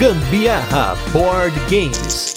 Gambiarra Board Games.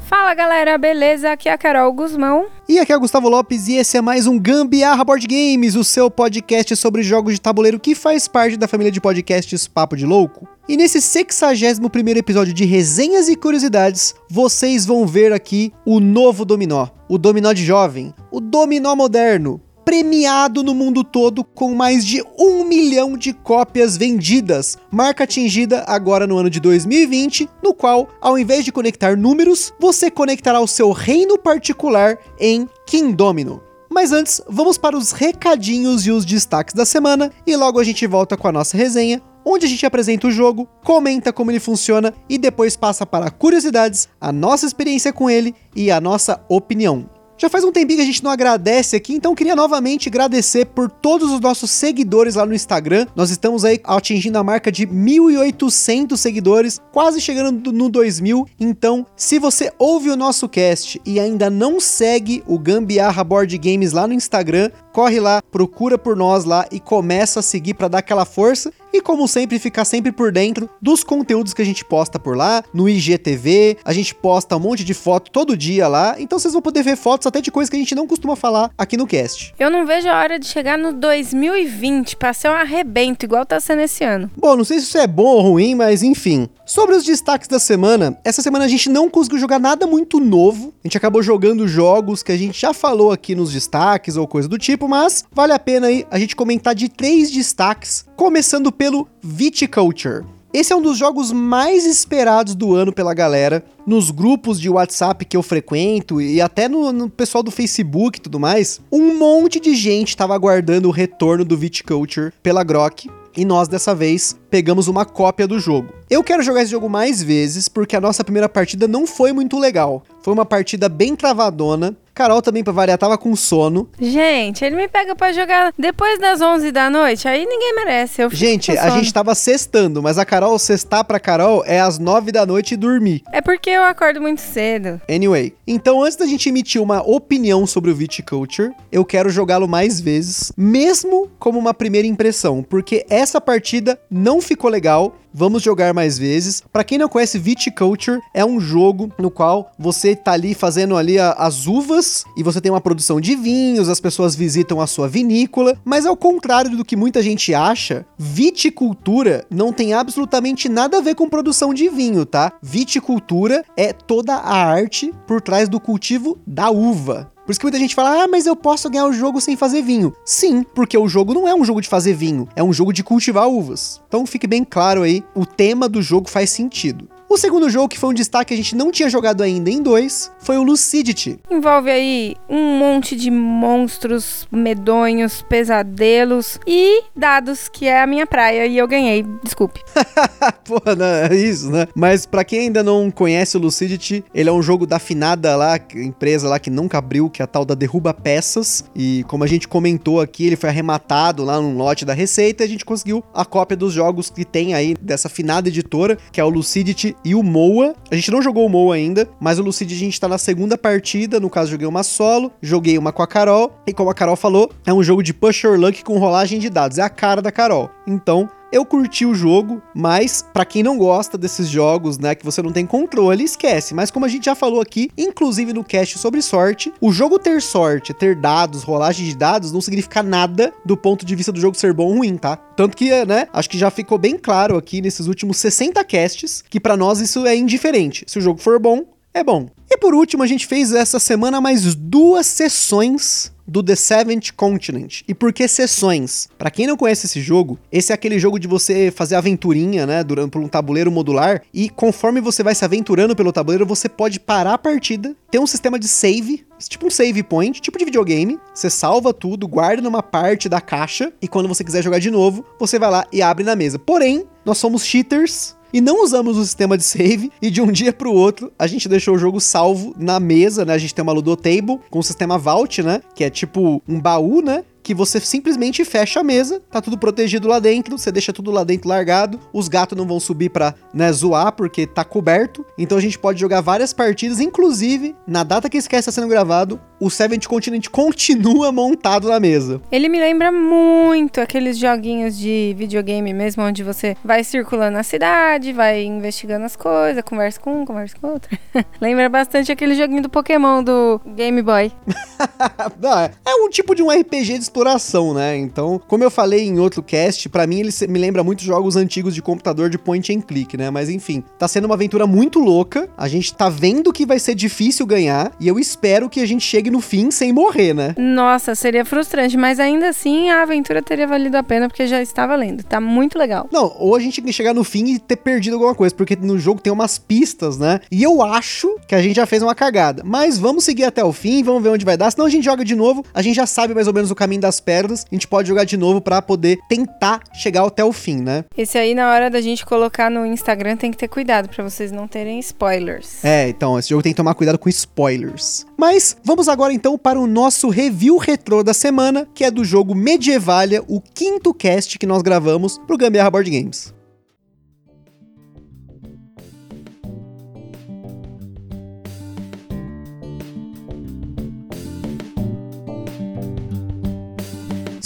Fala galera, beleza? Aqui é a Carol Guzmão. E aqui é o Gustavo Lopes e esse é mais um Gambiarra Board Games, o seu podcast sobre jogos de tabuleiro que faz parte da família de podcasts Papo de Louco. E nesse 61 primeiro episódio de resenhas e curiosidades, vocês vão ver aqui o novo dominó, o dominó de jovem, o dominó moderno, premiado no mundo todo com mais de um milhão de cópias vendidas, marca atingida agora no ano de 2020, no qual, ao invés de conectar números, você conectará o seu reino particular em Kingdomino. Mas antes, vamos para os recadinhos e os destaques da semana e logo a gente volta com a nossa resenha, onde a gente apresenta o jogo, comenta como ele funciona e depois passa para curiosidades, a nossa experiência com ele e a nossa opinião. Já faz um tempinho que a gente não agradece aqui, então queria novamente agradecer por todos os nossos seguidores lá no Instagram. Nós estamos aí atingindo a marca de 1.800 seguidores, quase chegando no 2.000. Então, se você ouve o nosso cast e ainda não segue o Gambiarra Board Games lá no Instagram, corre lá, procura por nós lá e começa a seguir para dar aquela força. E como sempre, ficar sempre por dentro dos conteúdos que a gente posta por lá, no IGTV, a gente posta um monte de foto todo dia lá, então vocês vão poder ver fotos até de coisas que a gente não costuma falar aqui no cast. Eu não vejo a hora de chegar no 2020 pra ser um arrebento, igual tá sendo esse ano. Bom, não sei se isso é bom ou ruim, mas enfim. Sobre os destaques da semana, essa semana a gente não conseguiu jogar nada muito novo. A gente acabou jogando jogos que a gente já falou aqui nos destaques ou coisa do tipo, mas vale a pena aí a gente comentar de três destaques, começando pelo Viticulture. Esse é um dos jogos mais esperados do ano pela galera, nos grupos de WhatsApp que eu frequento e até no, no pessoal do Facebook e tudo mais. Um monte de gente estava aguardando o retorno do Viticulture pela Grok. E nós dessa vez pegamos uma cópia do jogo. Eu quero jogar esse jogo mais vezes porque a nossa primeira partida não foi muito legal. Foi uma partida bem travadona. Carol também, pra variar, tava com sono. Gente, ele me pega pra jogar depois das 11 da noite, aí ninguém merece. Eu Gente, a gente tava sextando, mas a Carol, sextar pra Carol é às 9 da noite e dormir. É porque eu acordo muito cedo. Anyway, então antes da gente emitir uma opinião sobre o Viticulture, eu quero jogá-lo mais vezes, mesmo como uma primeira impressão, porque essa partida não ficou legal. Vamos jogar mais vezes. Pra quem não conhece, Viticulture é um jogo no qual você tá ali fazendo ali a- as uvas e você tem uma produção de vinhos, as pessoas visitam a sua vinícola, mas ao contrário do que muita gente acha, viticultura não tem absolutamente nada a ver com produção de vinho, tá? Viticultura é toda a arte por trás do cultivo da uva. Por isso que muita gente fala, ah, mas eu posso ganhar o jogo sem fazer vinho. Sim, porque o jogo não é um jogo de fazer vinho, é um jogo de cultivar uvas. Então fique bem claro aí, o tema do jogo faz sentido. O segundo jogo, que foi um destaque que a gente não tinha jogado ainda em dois, foi o Lucidity. Envolve aí um monte de monstros medonhos, pesadelos e dados, que é a minha praia, e eu ganhei. Desculpe. Pô, né, é isso, né? Mas pra quem ainda não conhece o Lucidity, ele é um jogo da finada lá, empresa lá que nunca abriu, que é a tal da Derruba Peças. E como a gente comentou aqui, ele foi arrematado lá num lote da Receita e a gente conseguiu a cópia dos jogos que tem aí dessa finada editora, que é o Lucidity e o Moa. A gente não jogou o Moa ainda, mas o Lucidity a gente tá na segunda partida, no caso joguei uma solo, joguei uma com a Carol, e como a Carol falou, é um jogo de push your luck com rolagem de dados, é a cara da Carol. Então, eu curti o jogo, mas pra quem não gosta desses jogos, né, que você não tem controle, esquece. Mas como a gente já falou aqui, inclusive no cast sobre sorte, o jogo ter sorte, ter dados, rolagem de dados, não significa nada do ponto de vista do jogo ser bom ou ruim, tá? Tanto que, né, acho que já ficou bem claro aqui nesses últimos 60 casts que pra nós isso é indiferente. Se o jogo for bom, é bom. E por último, a gente fez essa semana mais duas sessões do The Seventh Continent. E por que sessões? Pra quem não conhece esse jogo, esse é aquele jogo de você fazer aventurinha, né, durante por um tabuleiro modular e conforme você vai se aventurando pelo tabuleiro, você pode parar a partida, ter um sistema de save, tipo um save point, tipo de videogame. Você salva tudo, guarda numa parte da caixa e quando você quiser jogar de novo, você vai lá e abre na mesa. Porém, nós somos cheaters e não usamos o sistema de save e de um dia pro outro a gente deixou o jogo salvo na mesa, né? A gente tem uma Ludotable com o sistema Vault, né? Que é tipo um baú, né? Que você simplesmente fecha a mesa, tá tudo protegido lá dentro, você deixa tudo lá dentro largado, os gatos não vão subir pra né, zoar porque tá coberto. Então a gente pode jogar várias partidas, inclusive na data que esse cast está sendo gravado, o Seventh Continent continua montado na mesa. Ele me lembra muito aqueles joguinhos de videogame mesmo, onde você vai circulando na cidade, vai investigando as coisas, conversa com um, conversa com outro. lembra bastante aquele joguinho do Pokémon do Game Boy. é um tipo de um RPG de exploração, né? Então, como eu falei em outro cast, para mim ele me lembra muito jogos antigos de computador de point and click, né? Mas enfim, tá sendo uma aventura muito louca. A gente tá vendo que vai ser difícil ganhar e eu espero que a gente chegue no fim sem morrer, né? Nossa, seria frustrante, mas ainda assim a aventura teria valido a pena porque já está valendo. Tá muito legal. Não, ou a gente tem que chegar no fim e ter perdido alguma coisa, porque no jogo tem umas pistas, né? E eu acho que a gente já fez uma cagada. Mas vamos seguir até o fim, vamos ver onde vai dar. Senão a gente joga de novo, a gente já sabe mais ou menos o caminho das pedras, a gente pode jogar de novo para poder tentar chegar até o fim, né? Esse aí, na hora da gente colocar no Instagram, tem que ter cuidado para vocês não terem spoilers. É, então, esse jogo tem que tomar cuidado com spoilers. Mas vamos agora então para o nosso review retrô da semana, que é do jogo Medievalia, o quinto cast que nós gravamos pro Gambiarra Board Games.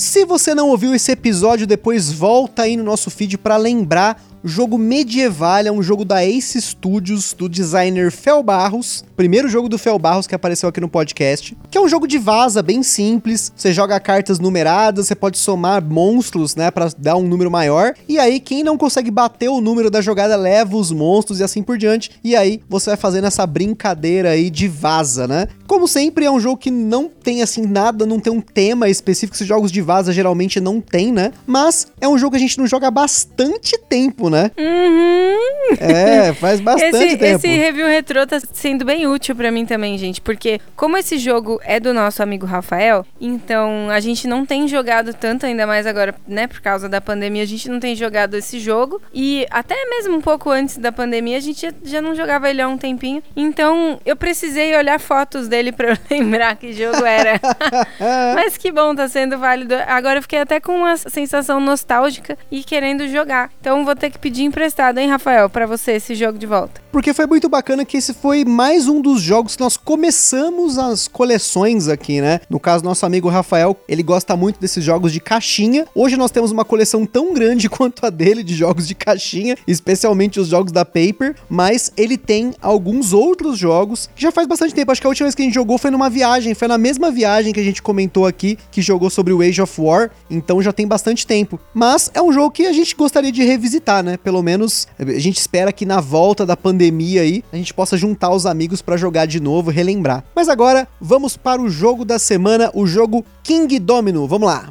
Se você não ouviu esse episódio, depois volta aí no nosso feed para lembrar jogo medieval, é um jogo da Ace Studios, do designer Fel Barros. Primeiro jogo do Fel Barros que apareceu aqui no podcast. Que é um jogo de vaza, bem simples. Você joga cartas numeradas, você pode somar monstros, né, para dar um número maior. E aí, quem não consegue bater o número da jogada leva os monstros e assim por diante. E aí, você vai fazendo essa brincadeira aí de vaza, né? Como sempre, é um jogo que não tem assim nada, não tem um tema específico. Esses jogos de vaza geralmente não tem, né? Mas é um jogo que a gente não joga há bastante tempo, né? Uhum. É, faz bastante esse, tempo. Esse review retrô tá sendo bem útil para mim também, gente, porque como esse jogo é do nosso amigo Rafael, então a gente não tem jogado tanto, ainda mais agora, né, por causa da pandemia, a gente não tem jogado esse jogo. E até mesmo um pouco antes da pandemia, a gente já não jogava ele há um tempinho. Então eu precisei olhar fotos dele para lembrar que jogo era. Mas que bom, tá sendo válido. Agora eu fiquei até com uma sensação nostálgica e querendo jogar. Então vou ter que pedir emprestado, hein, Rafael, para você esse jogo de volta. Porque foi muito bacana que esse foi mais um dos jogos que nós começamos as coleções aqui, né? No caso, nosso amigo Rafael, ele gosta muito desses jogos de caixinha. Hoje nós temos uma coleção tão grande quanto a dele de jogos de caixinha, especialmente os jogos da Paper, mas ele tem alguns outros jogos que já faz bastante tempo. Acho que a última vez que a gente jogou foi numa viagem, foi na mesma viagem que a gente comentou aqui, que jogou sobre o Age of War, então já tem bastante tempo. Mas é um jogo que a gente gostaria de revisitar, né? Pelo menos a gente espera que na volta da pandemia aí a gente possa juntar os amigos para jogar de novo, relembrar. Mas agora vamos para o jogo da semana, o jogo King Domino. Vamos lá.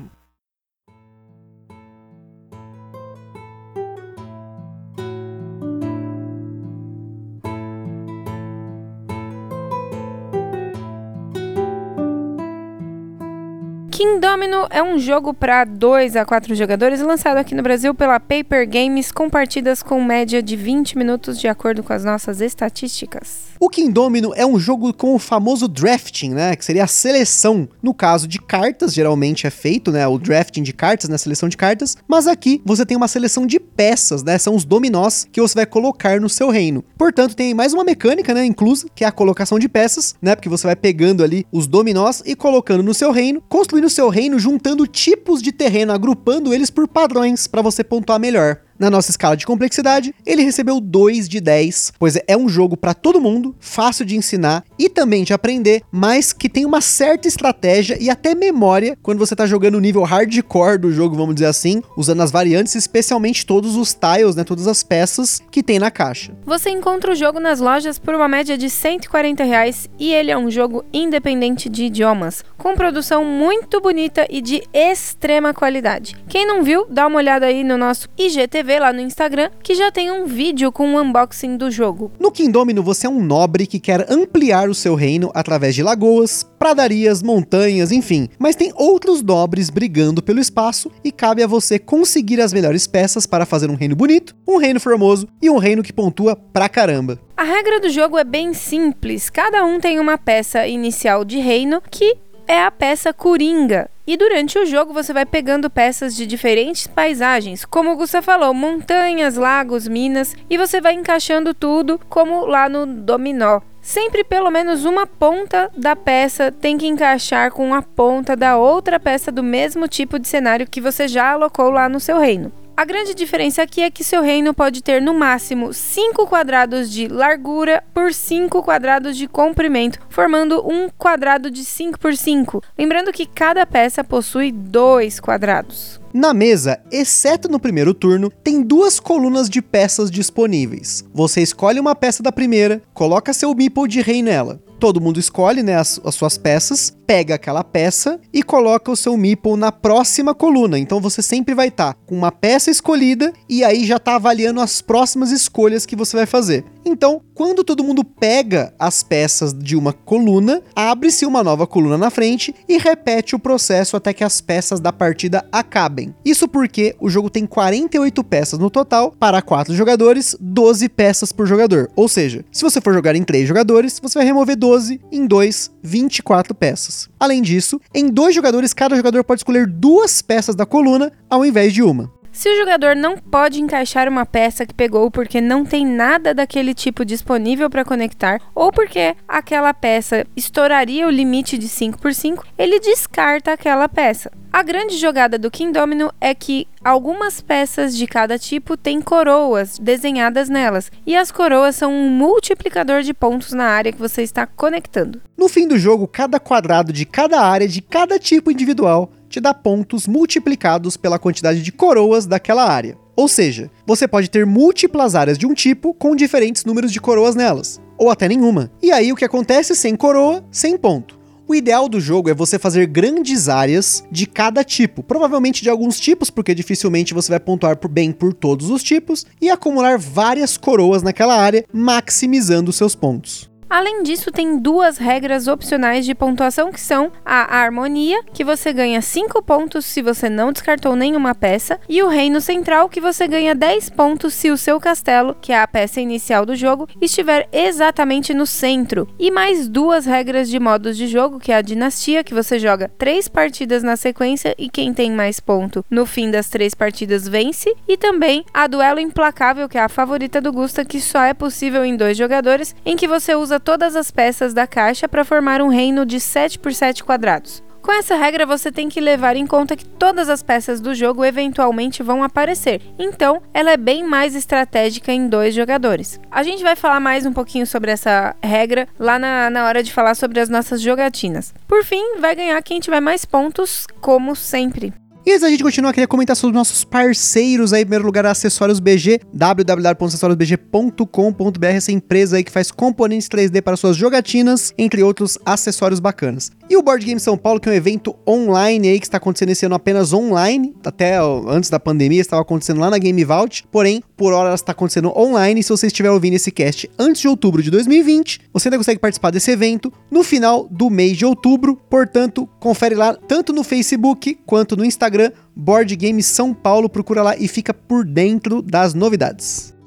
King Domino é um jogo para 2 a 4 jogadores lançado aqui no Brasil pela Paper Games com partidas com média de 20 minutos de acordo com as nossas estatísticas. O King Domino é um jogo com o famoso drafting, né, que seria a seleção. No caso de cartas, geralmente é feito, né, o drafting de cartas, né, seleção de cartas, mas aqui você tem uma seleção de peças, né, são os dominós que você vai colocar no seu reino. Portanto, tem mais uma mecânica, né, inclusa, que é a colocação de peças, né, porque você vai pegando ali os dominós e colocando no seu reino, construindo o seu reino juntando tipos de terreno, agrupando eles por padrões para você pontuar melhor. Na nossa escala de complexidade, ele recebeu 2 de 10, pois é um jogo para todo mundo, fácil de ensinar e também de aprender, mas que tem uma certa estratégia e até memória quando você está jogando o nível hardcore do jogo, vamos dizer assim, usando as variantes, especialmente todos os tiles, né, todas as peças que tem na caixa. Você encontra o jogo nas lojas por uma média de 140 reais e ele é um jogo independente de idiomas, com produção muito bonita e de extrema qualidade. Quem não viu, dá uma olhada aí no nosso IGTV lá no Instagram, que já tem um vídeo com um unboxing do jogo. No Kingdomino, você é um nobre que quer ampliar o seu reino através de lagoas, pradarias, montanhas, enfim. Mas tem outros nobres brigando pelo espaço e cabe a você conseguir as melhores peças para fazer um reino bonito, um reino formoso e um reino que pontua pra caramba. A regra do jogo é bem simples. Cada um tem uma peça inicial de reino que é a peça Coringa. E durante o jogo você vai pegando peças de diferentes paisagens, como o Gusta falou, montanhas, lagos, minas, e você vai encaixando tudo como lá no dominó. Sempre pelo menos uma ponta da peça tem que encaixar com a ponta da outra peça do mesmo tipo de cenário que você já alocou lá no seu reino. A grande diferença aqui é que seu reino pode ter no máximo 5 quadrados de largura por 5 quadrados de comprimento, formando um quadrado de 5 por 5. Lembrando que cada peça possui dois quadrados. Na mesa, exceto no primeiro turno, tem duas colunas de peças disponíveis. Você escolhe uma peça da primeira, coloca seu meeple de rei nela todo mundo escolhe né, as, as, suas peças, pega aquela peça e coloca o seu meeple na próxima coluna. Então você sempre vai estar tá com uma peça escolhida e aí já está avaliando as próximas escolhas que você vai fazer. Então, quando todo mundo pega as peças de uma coluna, abre-se uma nova coluna na frente e repete o processo até que as peças da partida acabem. Isso porque o jogo tem 48 peças no total para 4 jogadores, 12 peças por jogador. Ou seja, se você for jogar em 3 jogadores, você vai remover 12, em 2, 24 peças. Além disso, em dois jogadores, cada jogador pode escolher duas peças da coluna ao invés de uma. Se o jogador não pode encaixar uma peça que pegou porque não tem nada daquele tipo disponível para conectar, ou porque aquela peça estouraria o limite de 5 por 5, ele descarta aquela peça. A grande jogada do King Domino é que algumas peças de cada tipo têm coroas desenhadas nelas, e as coroas são um multiplicador de pontos na área que você está conectando. No fim do jogo, cada quadrado de cada área de cada tipo individual te dá pontos multiplicados pela quantidade de coroas daquela área. Ou seja, você pode ter múltiplas áreas de um tipo com diferentes números de coroas nelas, ou até nenhuma. E aí o que acontece sem coroa, sem ponto. O ideal do jogo é você fazer grandes áreas de cada tipo, provavelmente de alguns tipos, porque dificilmente você vai pontuar por bem por todos os tipos, e acumular várias coroas naquela área, maximizando seus pontos. Além disso, tem duas regras opcionais de pontuação que são a harmonia, que você ganha 5 pontos se você não descartou nenhuma peça, e o reino central, que você ganha 10 pontos se o seu castelo, que é a peça inicial do jogo, estiver exatamente no centro. E mais duas regras de modos de jogo, que é a dinastia, que você joga três partidas na sequência e quem tem mais ponto no fim das três partidas vence, e também a duelo implacável, que é a favorita do Gusta, que só é possível em dois jogadores, em que você usa todas as peças da caixa para formar um reino de 7 por 7 quadrados. Com essa regra, você tem que levar em conta que todas as peças do jogo eventualmente vão aparecer, então ela é bem mais estratégica em dois jogadores. A gente vai falar mais um pouquinho sobre essa regra lá na, na hora de falar sobre as nossas jogatinas. Por fim, vai ganhar quem tiver mais pontos, como sempre. E antes da gente continuar, queria comentar sobre os nossos parceiros aí. Em primeiro lugar, Acessórios BG, www.acessoriosbg.com.br, essa empresa aí que faz componentes 3D para suas jogatinas, entre outros acessórios bacanas. E o Board Game São Paulo, que é um evento online aí que está acontecendo esse ano apenas online, até antes da pandemia estava acontecendo lá na Game Vault, porém, por hora está acontecendo online. Se você estiver ouvindo esse cast antes de outubro de 2020, você ainda consegue participar desse evento no final do mês de outubro. Portanto, confere lá tanto no Facebook quanto no Instagram, Board Game São Paulo, procura lá e fica por dentro das novidades.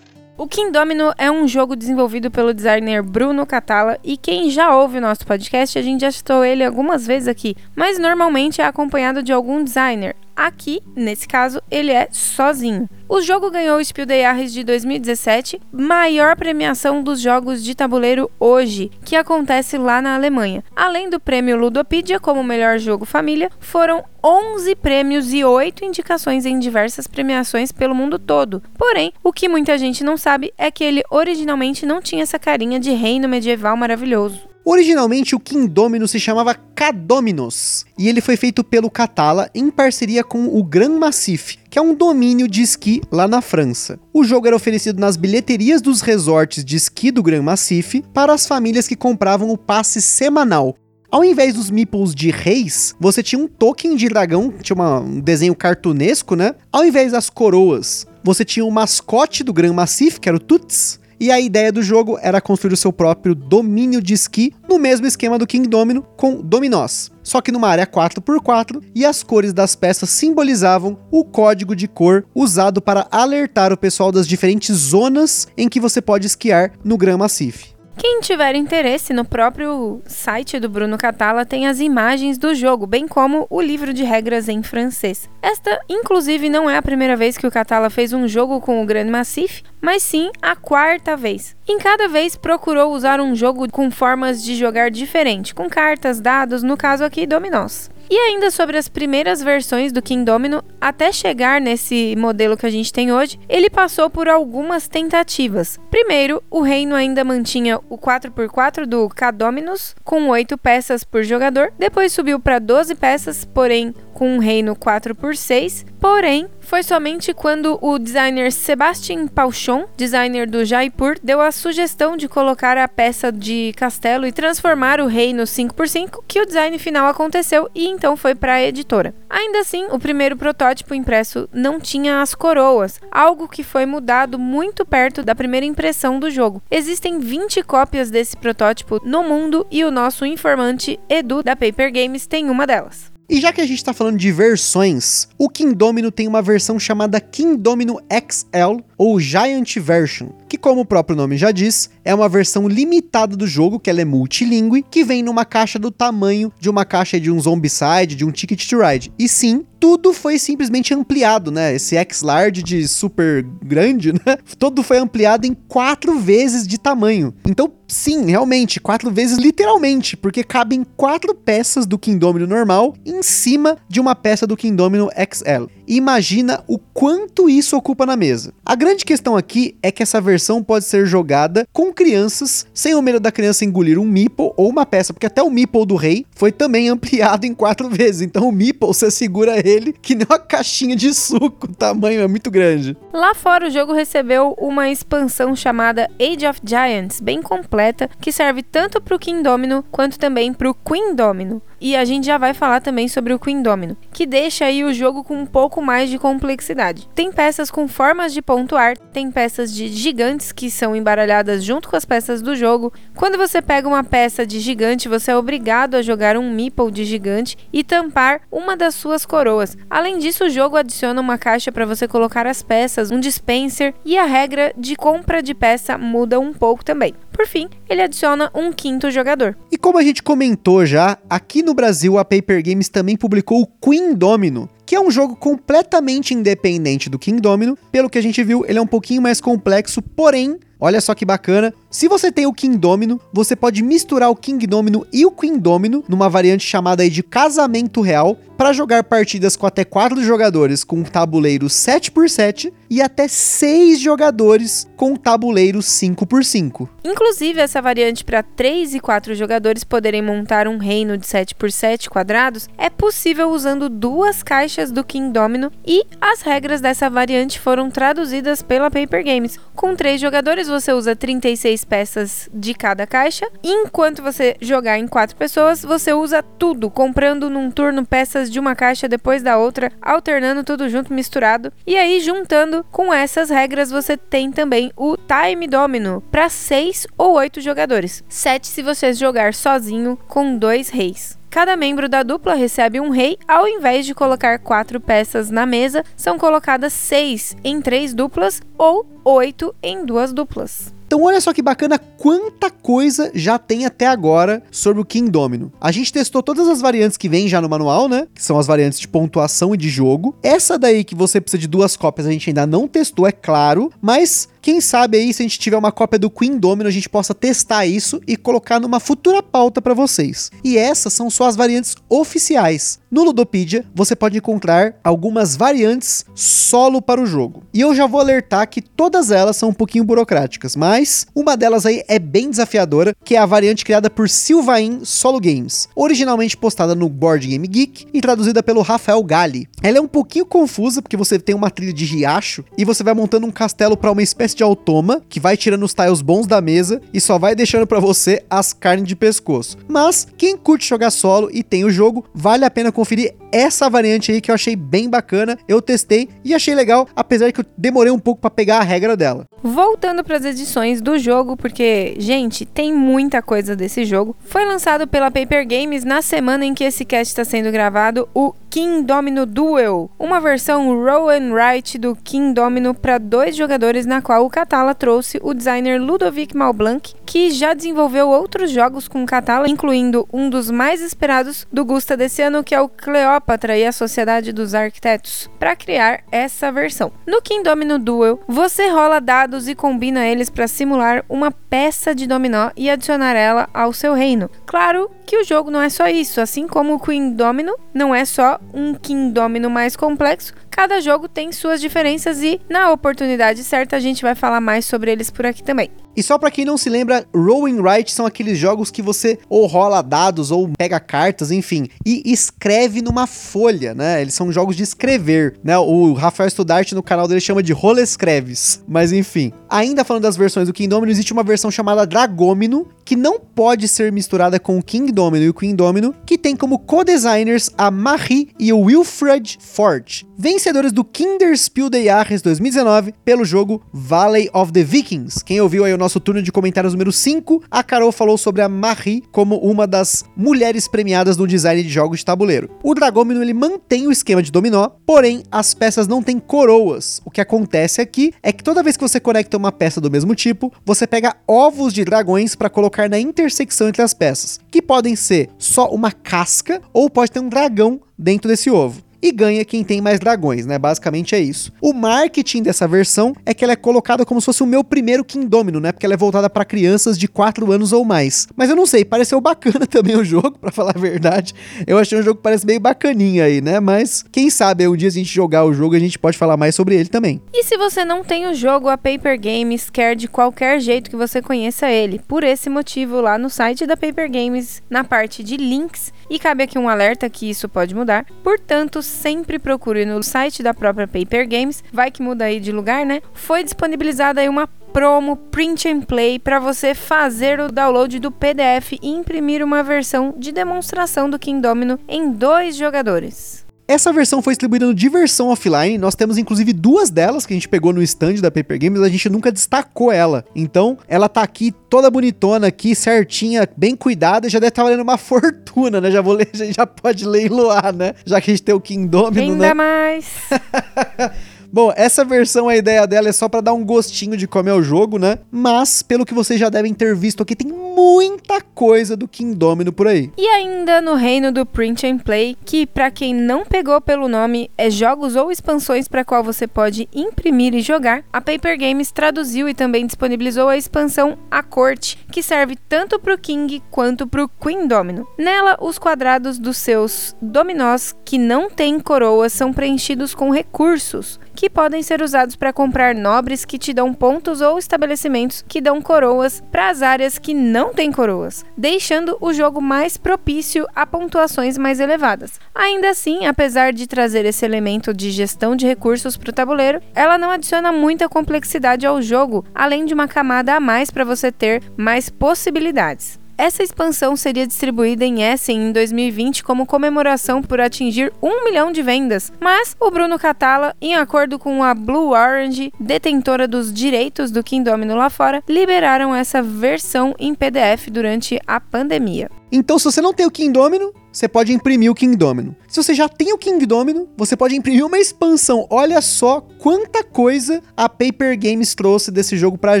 O King Domino é um jogo desenvolvido pelo designer Bruno Catala e quem já ouve o nosso podcast, a gente já citou ele algumas vezes aqui, mas normalmente é acompanhado de algum designer. Aqui, nesse caso, ele é sozinho. O jogo ganhou o Spiel des Jahres de 2017, maior premiação dos jogos de tabuleiro hoje, que acontece lá na Alemanha. Além do prêmio Ludopedia como melhor jogo família, foram 11 prêmios e 8 indicações em diversas premiações pelo mundo todo. Porém, o que muita gente não sabe é que ele originalmente não tinha essa carinha de reino medieval maravilhoso. Originalmente o King Domino se chamava K-Dominos e ele foi feito pelo Catala em parceria com o Grand Massif, que é um domínio de esqui lá na França. O jogo era oferecido nas bilheterias dos resorts de esqui do Grand Massif para as famílias que compravam o passe semanal, ao invés dos meeples de reis, você tinha um token de dragão, tinha uma, um desenho cartunesco, né? Ao invés das coroas, você tinha o mascote do Grand Massif, que era o Tuts, e a ideia do jogo era construir o seu próprio domínio de esqui no mesmo esquema do King Domino com dominós, só que numa área 4x4 e as cores das peças simbolizavam o código de cor usado para alertar o pessoal das diferentes zonas em que você pode esquiar no Gran Massif. Quem tiver interesse no próprio site do Bruno Catala tem as imagens do jogo, bem como o livro de regras em francês. Esta, inclusive, não é a primeira vez que o Catala fez um jogo com o Grand Massif, mas sim a quarta vez. Em cada vez procurou usar um jogo com formas de jogar diferente, com cartas, dados, no caso aqui, dominós. E ainda sobre as primeiras versões do King Domino, até chegar nesse modelo que a gente tem hoje, ele passou por algumas tentativas. Primeiro, o reino ainda mantinha o 4x4 do K-Dominus, com 8 peças por jogador, depois subiu para 12 peças, porém com um reino 4x6, porém foi somente quando o designer Sebastian Pauchon, designer do Jaipur, deu a sugestão de colocar a peça de castelo e transformar o reino 5x5 que o design final aconteceu e então foi para a editora. Ainda assim, o primeiro protótipo impresso não tinha as coroas, algo que foi mudado muito perto da primeira impressão do jogo. Existem 20 cópias desse protótipo no mundo e o nosso informante Edu da Paper Games tem uma delas. E já que a gente tá falando de versões, o Kingdomino tem uma versão chamada Kingdomino XL ou Giant Version, que como o próprio nome já diz, é uma versão limitada do jogo, que ela é multilingue, que vem numa caixa do tamanho de uma caixa de um Zombicide, de um Ticket to Ride. E sim, tudo foi simplesmente ampliado, né? Esse X-Large de super grande, né? Todo foi ampliado em quatro vezes de tamanho. Então, sim, realmente, quatro vezes literalmente, porque cabem quatro peças do Kingdomino normal em cima de uma peça do Kingdomino XL. Imagina o quanto isso ocupa na mesa. A grande questão aqui é que essa versão pode ser jogada com crianças, sem o medo da criança engolir um meeple ou uma peça, porque até o meeple do rei foi também ampliado em quatro vezes. Então o meeple você segura ele que nem uma caixinha de suco, o tamanho é muito grande. Lá fora o jogo recebeu uma expansão chamada Age of Giants, bem completa, que serve tanto para o King Domino quanto também para o Queen Domino. E a gente já vai falar também sobre o Queen Domino, que deixa aí o jogo com um pouco mais de complexidade. Tem peças com formas de pontuar, tem peças de gigantes que são embaralhadas junto com as peças do jogo. Quando você pega uma peça de gigante, você é obrigado a jogar um meeple de gigante e tampar uma das suas coroas. Além disso, o jogo adiciona uma caixa para você colocar as peças, um dispenser e a regra de compra de peça muda um pouco também. Por fim, ele adiciona um quinto jogador. E como a gente comentou já, aqui no Brasil a Paper Games também publicou o Queen Domino, que é um jogo completamente independente do King Domino. Pelo que a gente viu, ele é um pouquinho mais complexo, porém, olha só que bacana. Se você tem o King Domino, você pode misturar o King Domino e o Queen Domino numa variante chamada aí de casamento real para jogar partidas com até 4 jogadores com tabuleiro 7x7 e até 6 jogadores com tabuleiro 5x5. Inclusive, essa variante para 3 e 4 jogadores poderem montar um reino de 7x7 quadrados é possível usando duas caixas do King Domino e as regras dessa variante foram traduzidas pela Paper Games. Com 3 jogadores, você usa 36 peças de cada caixa, enquanto você jogar em 4 pessoas, você usa tudo, comprando num turno peças de uma caixa depois da outra, alternando tudo junto misturado. E aí, juntando com essas regras, você tem também o Time Domino para 6 ou 8 jogadores. 7 se você jogar sozinho com dois reis. Cada membro da dupla recebe um rei, ao invés de colocar quatro peças na mesa, são colocadas seis em três duplas ou oito em duas duplas. Então olha só que bacana quanta coisa já tem até agora sobre o King Domino. A gente testou todas as variantes que vem já no manual, né? Que são as variantes de pontuação e de jogo. Essa daí que você precisa de duas cópias a gente ainda não testou, é claro, mas quem sabe aí, se a gente tiver uma cópia do Queen Domino, a gente possa testar isso e colocar numa futura pauta para vocês. E essas são só as variantes oficiais. No Ludopedia, você pode encontrar algumas variantes solo para o jogo. E eu já vou alertar que todas elas são um pouquinho burocráticas, mas uma delas aí é bem desafiadora, que é a variante criada por Silvain Solo Games, originalmente postada no Board Game Geek e traduzida pelo Rafael Gali. Ela é um pouquinho confusa porque você tem uma trilha de riacho e você vai montando um castelo para uma espécie de automa que vai tirando os tiles bons da mesa e só vai deixando para você as carnes de pescoço. Mas quem curte jogar solo e tem o jogo, vale a pena conferir essa variante aí que eu achei bem bacana. Eu testei e achei legal, apesar que eu demorei um pouco para pegar a regra dela. Voltando para as edições do jogo, porque, gente, tem muita coisa desse jogo. Foi lançado pela Paper Games na semana em que esse cast está sendo gravado, o King Domino Duel, uma versão roll and write do King Domino para dois jogadores, na qual o Catala trouxe o designer Ludovic Malblanc, que já desenvolveu outros jogos com Catala, incluindo um dos mais esperados do Gusta desse ano, que é o Cleópatra e a Sociedade dos Arquitetos, para criar essa versão. No King Domino Duel, você rola dados e combina eles para simular uma peça de dominó e adicionar ela ao seu reino. Claro que o jogo não é só isso, assim como o Queen Domino não é só um King Domino mais complexo, cada jogo tem suas diferenças e na oportunidade certa a gente vai falar mais sobre eles por aqui também. E só para quem não se lembra, and write são aqueles jogos que você ou rola dados ou pega cartas, enfim, e escreve numa folha, né? Eles são jogos de escrever, né? O Rafael Studart no canal dele chama de rolescreves. Mas enfim, ainda falando das versões do King Domino, existe uma versão chamada Dragomino, que não pode ser misturada com o King Domino e o Queen Domino, que tem como co-designers a Marie e o Wilfred Ford, vencedores do Kinderspiel des Jahres 2019 pelo jogo Valley of the Vikings. Quem ouviu aí o nosso turno de comentários número 5, a Carol falou sobre a Marie como uma das mulheres premiadas no design de jogos de tabuleiro. O Dragomino ele mantém o esquema de dominó, porém as peças não têm coroas. O que acontece aqui é que toda vez que você conecta uma peça do mesmo tipo, você pega ovos de dragões para colocar na intersecção entre as peças, que podem ser só uma casca ou pode ter um dragão dentro desse ovo e ganha quem tem mais dragões, né? Basicamente é isso. O marketing dessa versão é que ela é colocada como se fosse o meu primeiro Kingdomino, né? Porque ela é voltada para crianças de 4 anos ou mais. Mas eu não sei, pareceu bacana também o jogo, para falar a verdade. Eu achei um jogo que parece meio bacaninha aí, né? Mas quem sabe um dia a gente jogar o jogo a gente pode falar mais sobre ele também. E se você não tem o jogo, a Paper Games quer de qualquer jeito que você conheça ele. Por esse motivo, lá no site da Paper Games, na parte de links, e cabe aqui um alerta que isso pode mudar. Portanto, sempre procure no site da própria Paper Games, vai que muda aí de lugar, né? Foi disponibilizada aí uma promo Print and Play para você fazer o download do PDF e imprimir uma versão de demonstração do King Domino em dois jogadores. Essa versão foi distribuída no Diversão Offline. Nós temos inclusive duas delas que a gente pegou no stand da Paper Games, a gente nunca destacou ela. Então, ela tá aqui toda bonitona aqui, certinha, bem cuidada, já deve estar tá valendo uma fortuna, né? Já vou ler, já pode leiloar, né? Já que a gente tem o King Domino, Ainda né? mais. Bom, essa versão, a ideia dela é só para dar um gostinho de como é o jogo, né? Mas, pelo que vocês já devem ter visto aqui, tem muita coisa do King Domino por aí. E ainda no reino do Print and Play, que para quem não pegou pelo nome, é jogos ou expansões para qual você pode imprimir e jogar, a Paper Games traduziu e também disponibilizou a expansão A Corte, que serve tanto para o King quanto para o Queen Domino. Nela, os quadrados dos seus dominós que não têm coroas são preenchidos com recursos, que podem ser usados para comprar nobres que te dão pontos ou estabelecimentos que dão coroas para as áreas que não têm coroas, deixando o jogo mais propício a pontuações mais elevadas. Ainda assim, apesar de trazer esse elemento de gestão de recursos para o tabuleiro, ela não adiciona muita complexidade ao jogo, além de uma camada a mais para você ter mais possibilidades. Essa expansão seria distribuída em Essen em 2020 como comemoração por atingir um milhão de vendas, mas o Bruno Catala, em acordo com a Blue Orange, detentora dos direitos do King Domino lá fora, liberaram essa versão em PDF durante a pandemia. Então, se você não tem o King Domino, você pode imprimir o King Domino. Se você já tem o King Domino, você pode imprimir uma expansão. Olha só quanta coisa a Paper Games trouxe desse jogo pra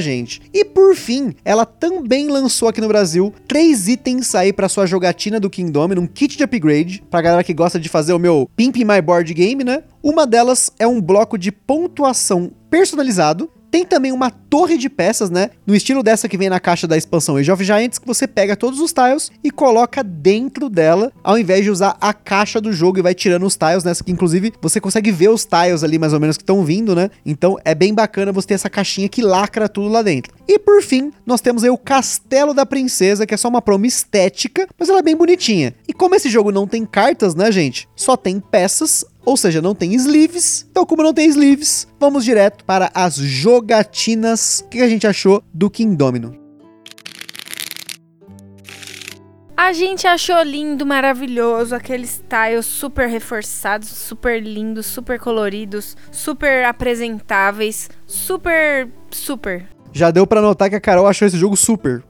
gente. E por fim, ela também lançou aqui no Brasil três itens aí para sua jogatina do King Domino, um kit de upgrade pra galera que gosta de fazer o meu Pimp My Board Game, né? Uma delas é um bloco de pontuação personalizado tem também uma torre de peças, né? No estilo dessa que vem na caixa da expansão Age of Giants, que você pega todos os tiles e coloca dentro dela, ao invés de usar a caixa do jogo e vai tirando os tiles nessa que inclusive você consegue ver os tiles ali mais ou menos que estão vindo, né? Então é bem bacana você ter essa caixinha que lacra tudo lá dentro. E por fim, nós temos aí o Castelo da Princesa, que é só uma promo estética, mas ela é bem bonitinha. E como esse jogo não tem cartas, né, gente? Só tem peças, ou seja, não tem sleeves. Então, como não tem sleeves, vamos direto para as jogatinas. O que a gente achou do King Domino? A gente achou lindo, maravilhoso, aqueles tiles super reforçados, super lindos, super coloridos, super apresentáveis, super, super. Já deu pra notar que a Carol achou esse jogo super.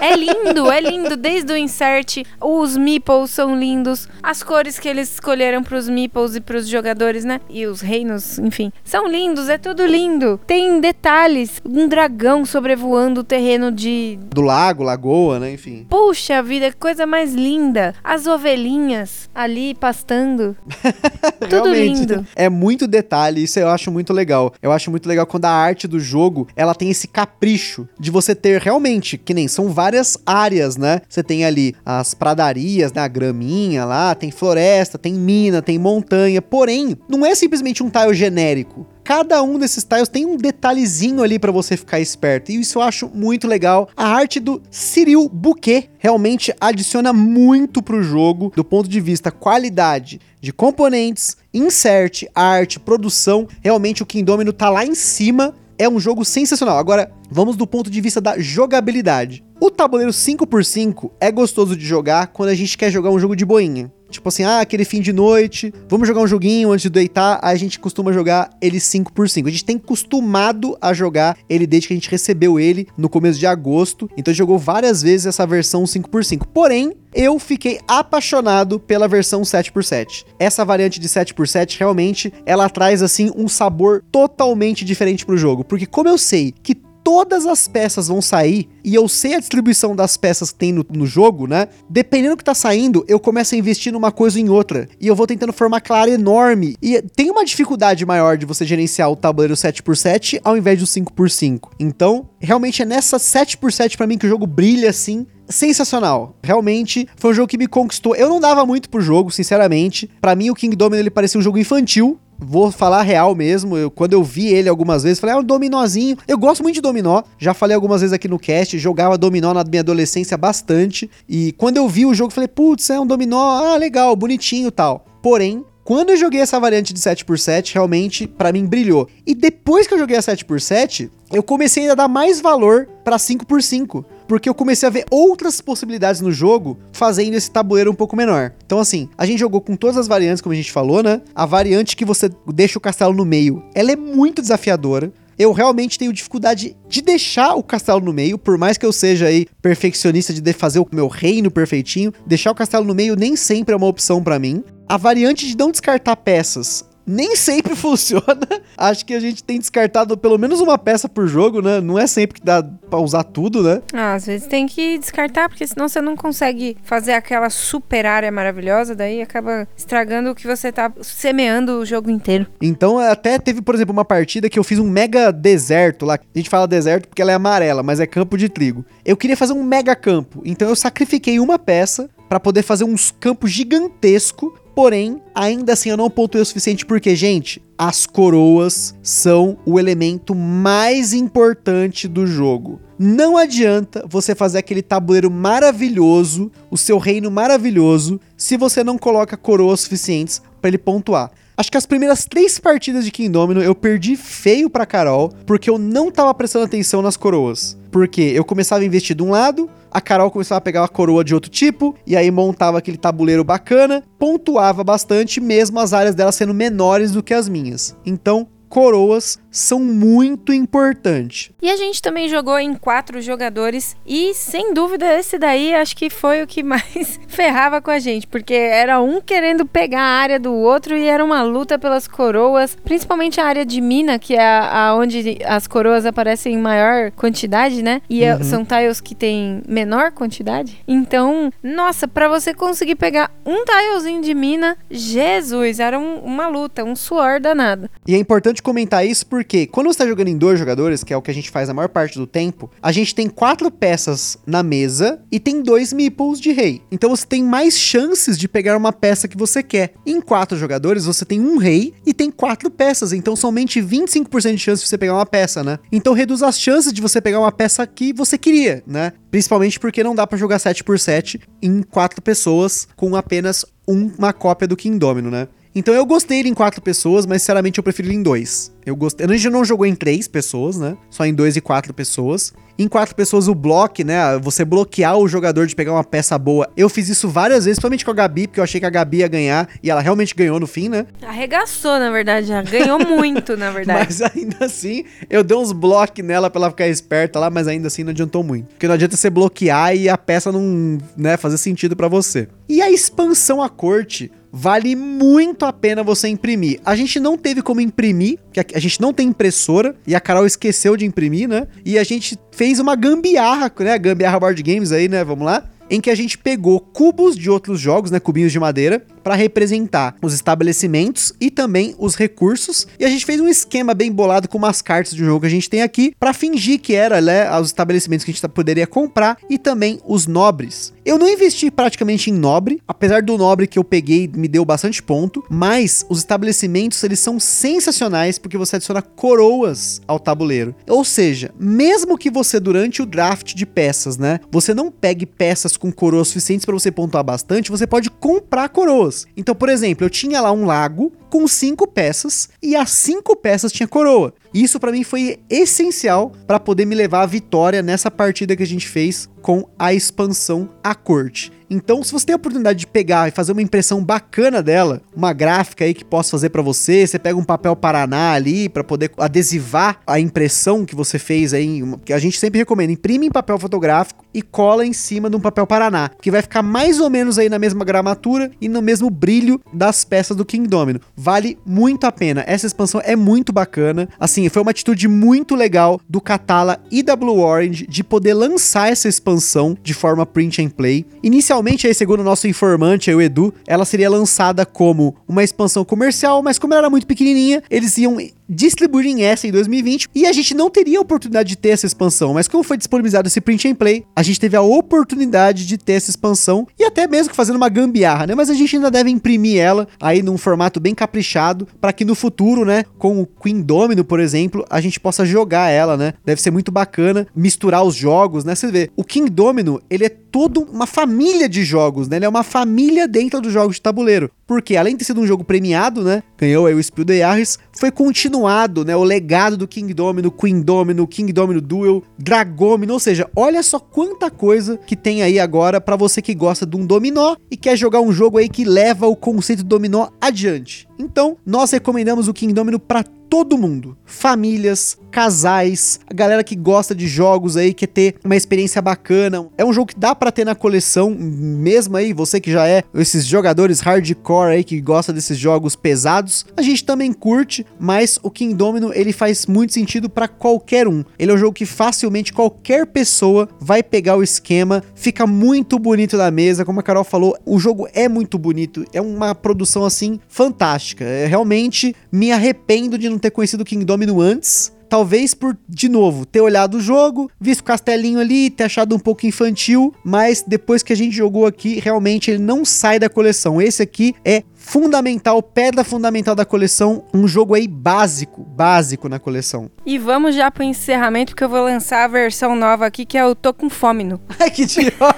É lindo, é lindo. Desde o insert, os meeples são lindos. As cores que eles escolheram pros meeples e pros jogadores, né? E os reinos, enfim. São lindos, é tudo lindo. Tem detalhes. Um dragão sobrevoando o terreno de... Do lago, lagoa, né? Enfim. Puxa vida, que coisa mais linda. As ovelhinhas ali pastando. tudo lindo. É muito detalhe, isso eu acho muito legal. Eu acho muito legal quando a arte do jogo, ela tem esse capricho de você ter realmente, que nem são várias áreas, né? Você tem ali as pradarias, né? A graminha lá, tem floresta, tem mina, tem montanha. Porém, não é simplesmente um tile genérico. Cada um desses tiles tem um detalhezinho ali pra você ficar esperto. E isso eu acho muito legal. A arte do Cyril Bouquet realmente adiciona muito pro jogo do ponto de vista qualidade de componentes, insert, arte, produção. Realmente o Kingdomino tá lá em cima é um jogo sensacional. Agora, vamos do ponto de vista da jogabilidade. O tabuleiro 5x5 é gostoso de jogar quando a gente quer jogar um jogo de boinha. Tipo assim, ah, aquele fim de noite, vamos jogar um joguinho antes de deitar, aí a gente costuma jogar ele 5x5. A gente tem acostumado a jogar ele desde que a gente recebeu ele no começo de agosto, então jogou várias vezes essa versão 5x5. Porém, eu fiquei apaixonado pela versão 7x7. Essa variante de 7x7 realmente, ela traz assim um sabor totalmente diferente pro jogo, porque como eu sei que todas as peças vão sair e eu sei a distribuição das peças que tem no, no, jogo, né? Dependendo do que tá saindo, eu começo a investir numa coisa ou em outra. E eu vou tentando formar clara enorme. E tem uma dificuldade maior de você gerenciar o tabuleiro 7x7 ao invés do 5x5. Então, realmente é nessa 7x7 para mim que o jogo brilha assim sensacional. Realmente foi um jogo que me conquistou. Eu não dava muito pro jogo, sinceramente. Para mim o King ele parecia um jogo infantil, vou falar real mesmo. Eu, quando eu vi ele algumas vezes, falei, ah, um dominózinho. Eu gosto muito de dominó. Já falei algumas vezes aqui no cast, jogava dominó na minha adolescência bastante. E quando eu vi o jogo, falei, putz, é um dominó, ah, legal, bonitinho tal. Porém, quando eu joguei essa variante de 7x7, realmente, para mim, brilhou. E depois que eu joguei a 7x7, eu comecei a dar mais valor para 5x5 porque eu comecei a ver outras possibilidades no jogo fazendo esse tabuleiro um pouco menor. Então, assim, a gente jogou com todas as variantes, como a gente falou, né? A variante que você deixa o castelo no meio, ela é muito desafiadora. Eu realmente tenho dificuldade de deixar o castelo no meio, por mais que eu seja aí perfeccionista de fazer o meu reino perfeitinho, deixar o castelo no meio nem sempre é uma opção para mim. A variante de não descartar peças nem sempre funciona. Acho que a gente tem descartado pelo menos uma peça por jogo, né? Não é sempre que dá pra usar tudo, né? Ah, às vezes tem que descartar, porque senão você não consegue fazer aquela super área maravilhosa, daí acaba estragando o que você tá semeando o jogo inteiro. Então, até teve, por exemplo, uma partida que eu fiz um mega deserto lá. A gente fala deserto porque ela é amarela, mas é campo de trigo. Eu queria fazer um mega campo, então eu sacrifiquei uma peça para poder fazer uns campos gigantesco Porém, ainda assim eu não pontuei o suficiente porque, gente, as coroas são o elemento mais importante do jogo. Não adianta você fazer aquele tabuleiro maravilhoso, o seu reino maravilhoso, se você não coloca coroas suficientes para ele pontuar. Acho que as primeiras três partidas de Kingdomino eu perdi feio pra Carol, porque eu não tava prestando atenção nas coroas. Porque eu começava a investir de um lado, a Carol começava a pegar uma coroa de outro tipo, e aí montava aquele tabuleiro bacana, pontuava bastante, mesmo as áreas dela sendo menores do que as minhas. Então, coroas são muito importantes. E a gente também jogou em quatro jogadores e sem dúvida esse daí acho que foi o que mais ferrava com a gente, porque era um querendo pegar a área do outro e era uma luta pelas coroas, principalmente a área de mina, que é a, a onde as coroas aparecem em maior quantidade, né? E é, uhum. são tiles que tem menor quantidade. Então, nossa, para você conseguir pegar um tilezinho de mina, Jesus, era um, uma luta, um suor danado. E é importante comentar isso porque quando você está jogando em dois jogadores, que é o que a gente faz a maior parte do tempo, a gente tem quatro peças na mesa e tem dois meeples de rei. Então você tem mais chances de pegar uma peça que você quer. Em quatro jogadores, você tem um rei e tem quatro peças, então somente 25% de chance de você pegar uma peça, né? Então reduz as chances de você pegar uma peça que você queria, né? Principalmente porque não dá para jogar 7 por 7 em quatro pessoas com apenas uma cópia do King Domino, né? Então eu gostei ele em quatro pessoas, mas sinceramente eu prefiro ele em dois. Eu gostei. A gente não jogou em três pessoas, né? Só em dois e quatro pessoas. Em quatro pessoas, o bloco, né? Você bloquear o jogador de pegar uma peça boa. Eu fiz isso várias vezes, principalmente com a Gabi, porque eu achei que a Gabi ia ganhar. E ela realmente ganhou no fim, né? Arregaçou, na verdade. Já ganhou muito, na verdade. Mas ainda assim, eu dei uns blocos nela pra ela ficar esperta lá, mas ainda assim não adiantou muito. Porque não adianta você bloquear e a peça não, né, fazer sentido para você. E a expansão à corte vale muito a pena você imprimir. A gente não teve como imprimir, porque a gente não tem impressora, e a Carol esqueceu de imprimir, né? E a gente fez uma gambiarra, né? Gambiarra Board Games aí, né? Vamos lá em que a gente pegou cubos de outros jogos, né, cubinhos de madeira, para representar os estabelecimentos e também os recursos. E a gente fez um esquema bem bolado com umas cartas de jogo que a gente tem aqui para fingir que era, né, os estabelecimentos que a gente poderia comprar e também os nobres. Eu não investi praticamente em nobre, apesar do nobre que eu peguei me deu bastante ponto, mas os estabelecimentos eles são sensacionais porque você adiciona coroas ao tabuleiro. Ou seja, mesmo que você durante o draft de peças, né, você não pegue peças com coroas suficientes para você pontuar bastante, você pode comprar coroas. Então, por exemplo, eu tinha lá um lago com cinco peças e as cinco peças tinha coroa. Isso para mim foi essencial para poder me levar à vitória nessa partida que a gente fez com a expansão à corte. Então, se você tem a oportunidade de pegar e fazer uma impressão bacana dela, uma gráfica aí que posso fazer para você, você pega um papel Paraná ali para poder adesivar a impressão que você fez aí, que a gente sempre recomenda, imprime em papel fotográfico e cola em cima de um papel Paraná, que vai ficar mais ou menos aí na mesma gramatura e no mesmo brilho das peças do King Domino. Vale muito a pena. Essa expansão é muito bacana. Assim, foi uma atitude muito legal do Catala e da Blue Orange de poder lançar essa expansão de forma print and play. Inicialmente Inicialmente, aí, segundo o nosso informante, aí, o Edu, ela seria lançada como uma expansão comercial, mas como ela era muito pequenininha, eles iam distribuírem essa em 2020 e a gente não teria a oportunidade de ter essa expansão, mas como foi disponibilizado esse print and play, a gente teve a oportunidade de ter essa expansão e até mesmo fazendo uma gambiarra, né? Mas a gente ainda deve imprimir ela aí num formato bem caprichado para que no futuro, né, com o Queen Domino, por exemplo, a gente possa jogar ela, né? Deve ser muito bacana misturar os jogos, né? Você vê, o King Domino, ele é toda uma família de jogos, né? Ele é uma família dentro dos jogos de tabuleiro. Porque além de sido um jogo premiado, né? Ganhou aí o Spiel de Jahres, foi continuado, né? O legado do King Domino, Queen Domino, King Domino Duel, Dragomino, ou seja, olha só quanta coisa que tem aí agora para você que gosta de um dominó e quer jogar um jogo aí que leva o conceito dominó adiante. Então, nós recomendamos o King Domino para todo mundo. Famílias, casais, a galera que gosta de jogos aí, quer ter uma experiência bacana. É um jogo que dá para ter na coleção, mesmo aí, você que já é esses jogadores hardcore aí que gosta desses jogos pesados, a gente também curte, mas o King Domino ele faz muito sentido para qualquer um. Ele é um jogo que facilmente qualquer pessoa vai pegar o esquema, fica muito bonito na mesa, como a Carol falou, o jogo é muito bonito, é uma produção assim fantástica. É, realmente me arrependo de não ter conhecido o King Domino antes. Talvez por, de novo, ter olhado o jogo, visto o castelinho ali, ter achado um pouco infantil, mas depois que a gente jogou aqui, realmente ele não sai da coleção. Esse aqui é fundamental, pedra fundamental da coleção, um jogo aí básico, básico na coleção. E vamos já pro encerramento, porque eu vou lançar a versão nova aqui, que é o Tô Com Fome. No. Ai, que idiota!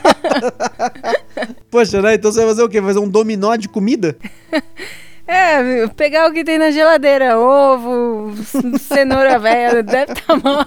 Poxa, né? Então você vai fazer o quê? Vai fazer um dominó de comida? É, pegar o que tem na geladeira, ovo, cenoura velha, deve estar tá mal.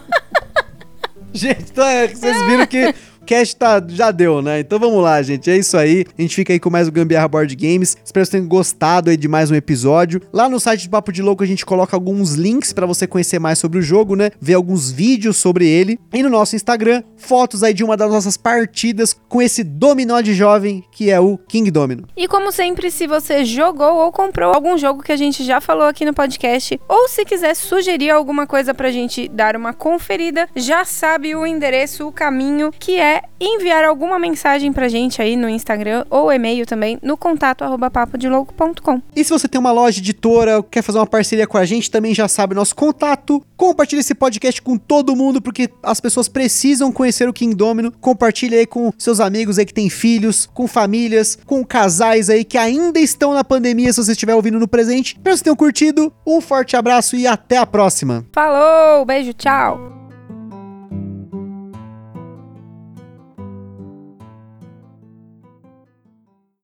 Gente, então é, vocês viram que cast tá, já deu, né? Então vamos lá, gente. É isso aí. A gente fica aí com mais o Gambiarra Board Games. Espero que vocês tenham gostado aí de mais um episódio. Lá no site do Papo de Louco a gente coloca alguns links para você conhecer mais sobre o jogo, né? Ver alguns vídeos sobre ele. E no nosso Instagram, fotos aí de uma das nossas partidas com esse dominó de jovem que é o King Domino. E como sempre, se você jogou ou comprou algum jogo que a gente já falou aqui no podcast, ou se quiser sugerir alguma coisa pra gente dar uma conferida, já sabe o endereço, o caminho, que é enviar alguma mensagem pra gente aí no Instagram ou e-mail também no contato arroba papodelouco.com. E se você tem uma loja editora, quer fazer uma parceria com a gente, também já sabe nosso contato. Compartilhe esse podcast com todo mundo, porque as pessoas precisam conhecer o King Domino. Compartilhe aí com seus amigos aí que têm filhos, com famílias, com casais aí que ainda estão na pandemia, se você estiver ouvindo no presente. Espero que vocês tenham curtido. Um forte abraço e até a próxima. Falou, beijo, tchau.